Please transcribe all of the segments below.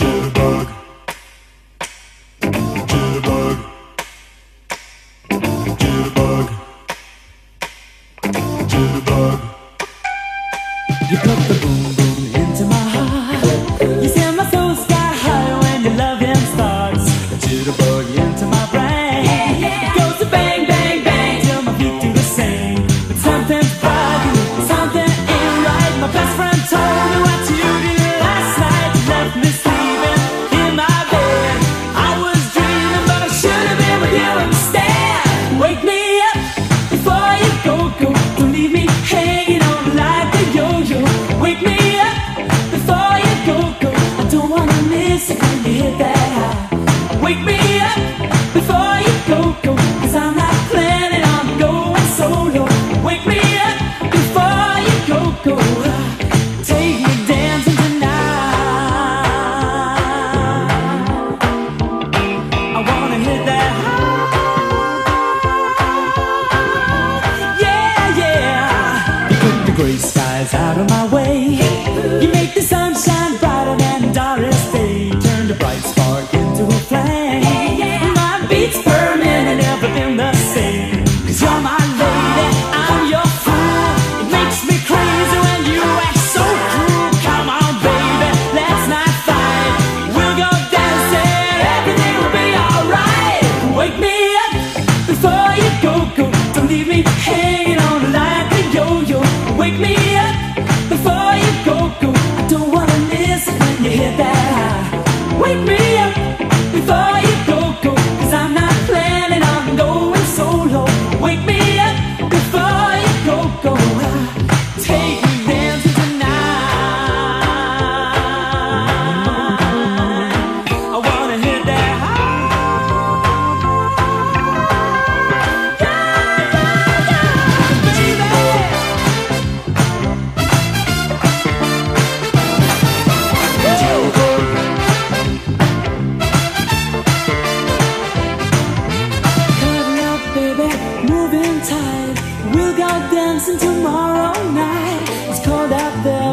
You.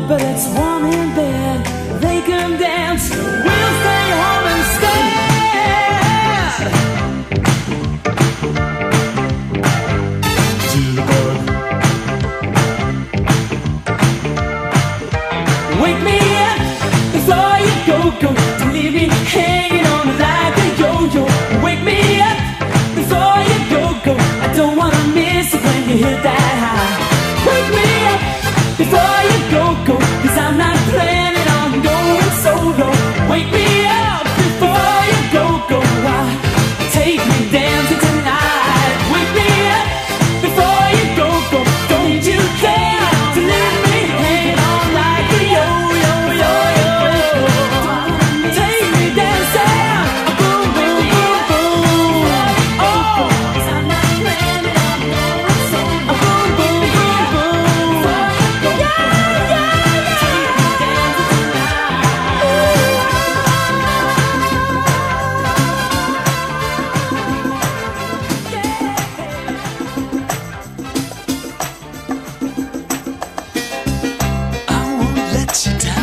Wanna She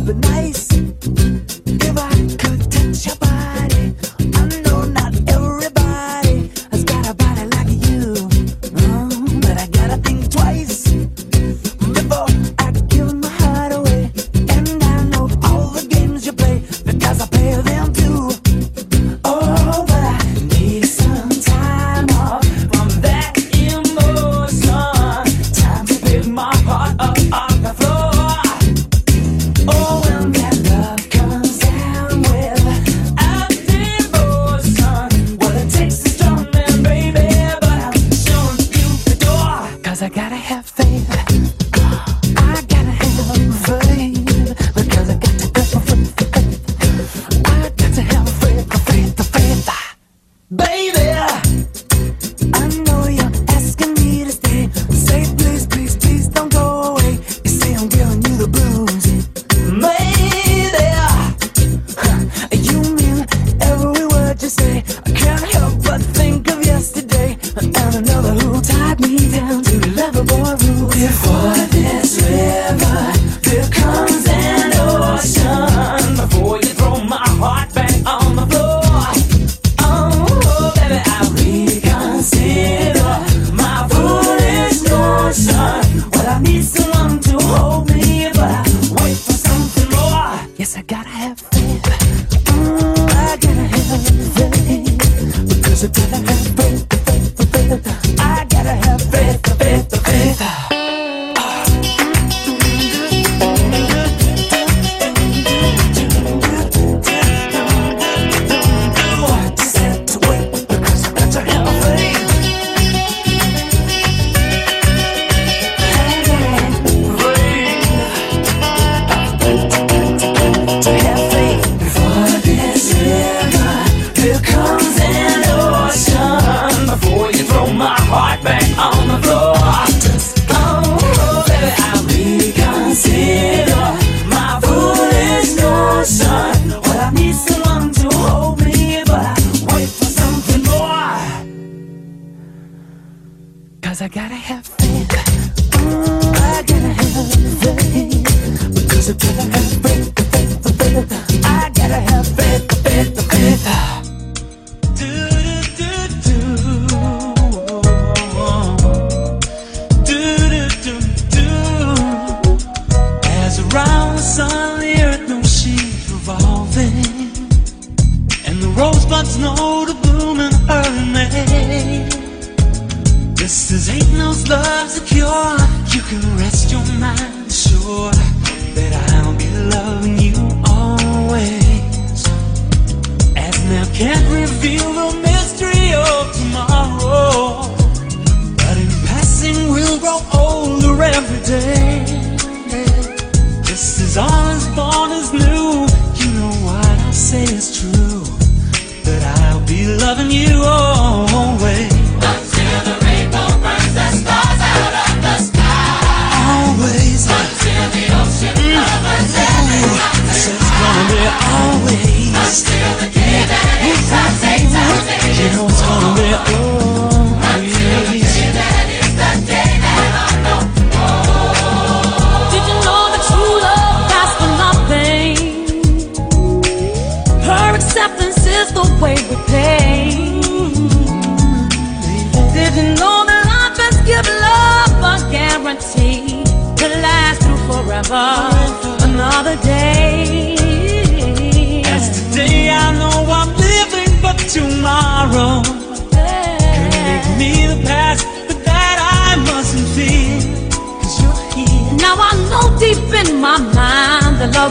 You know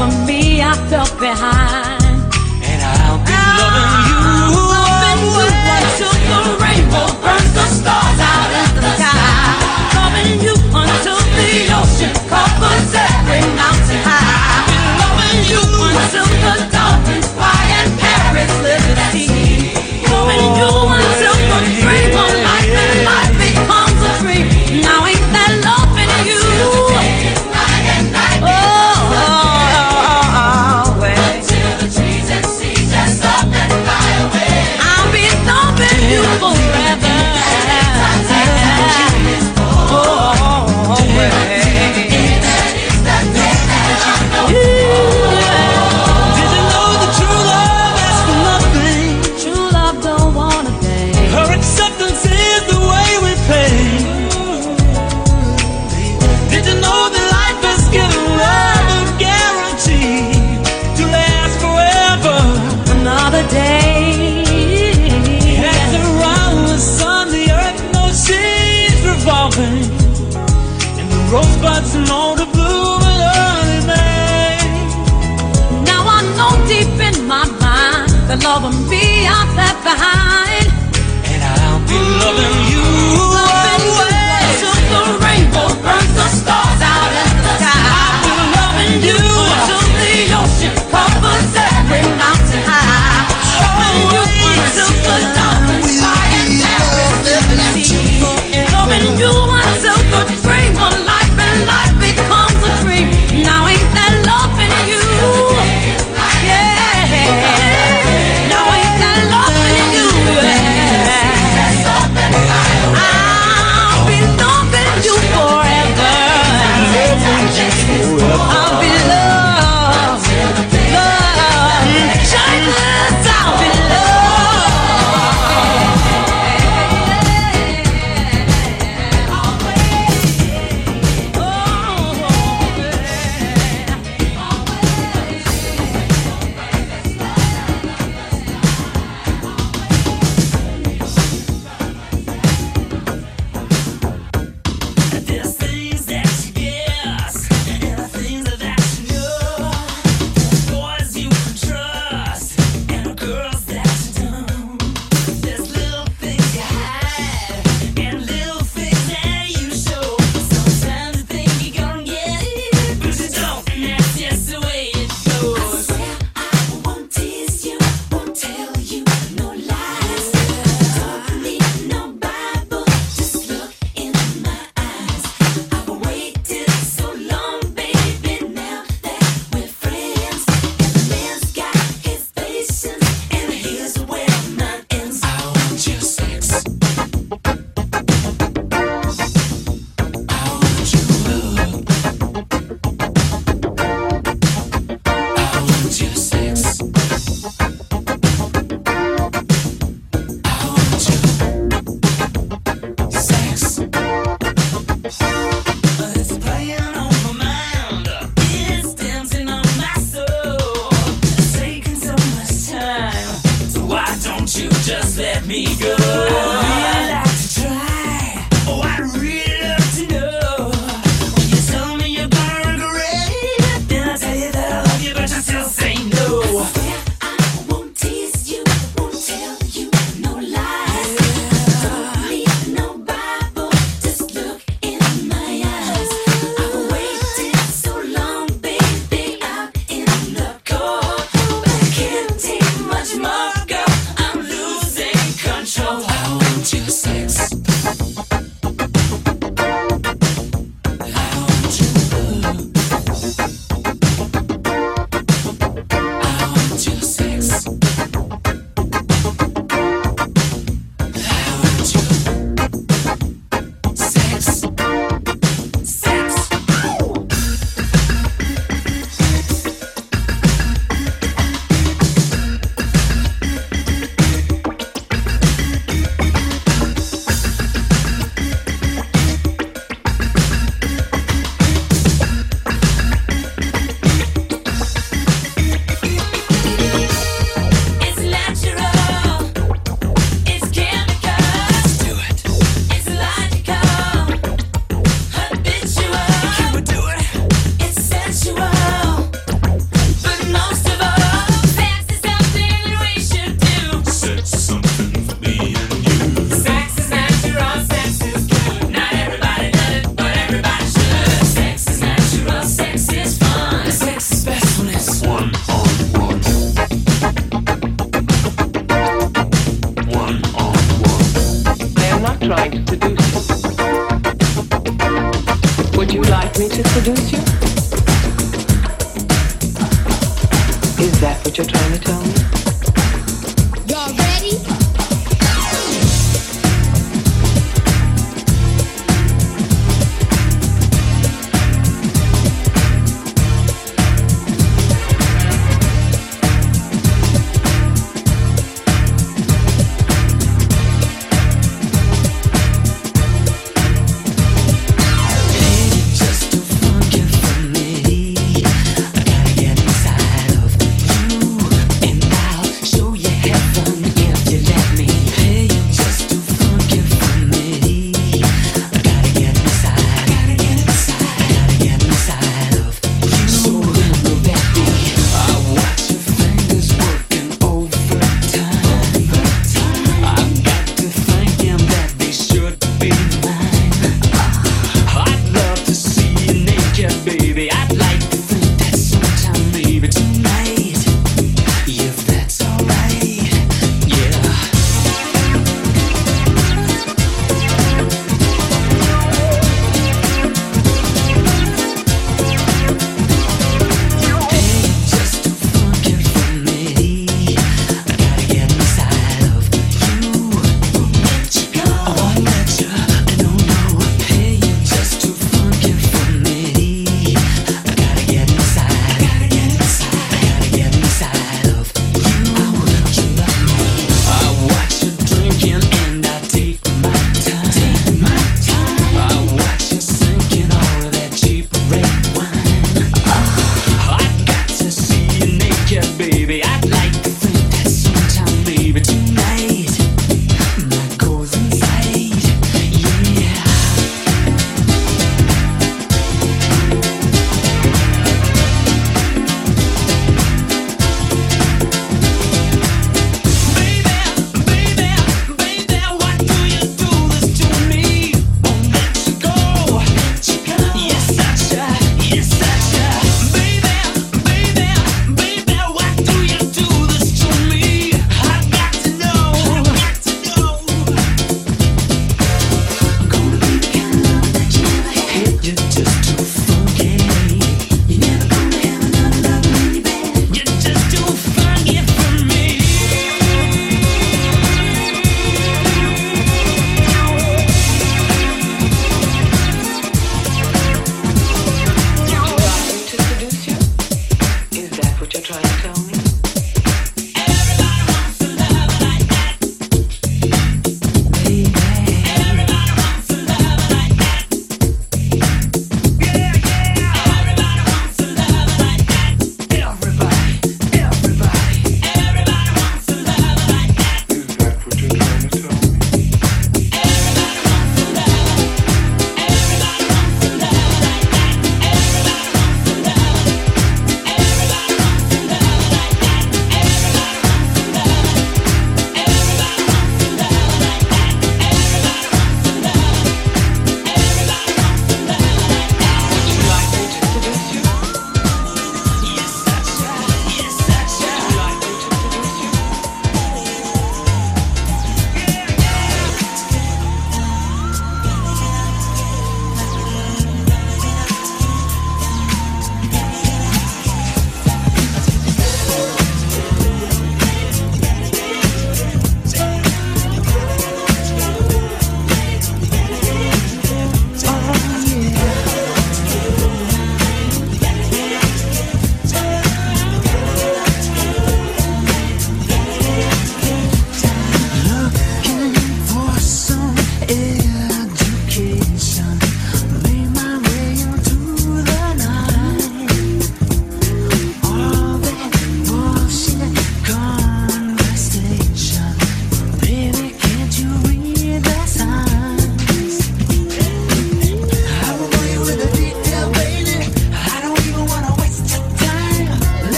of me I felt behind.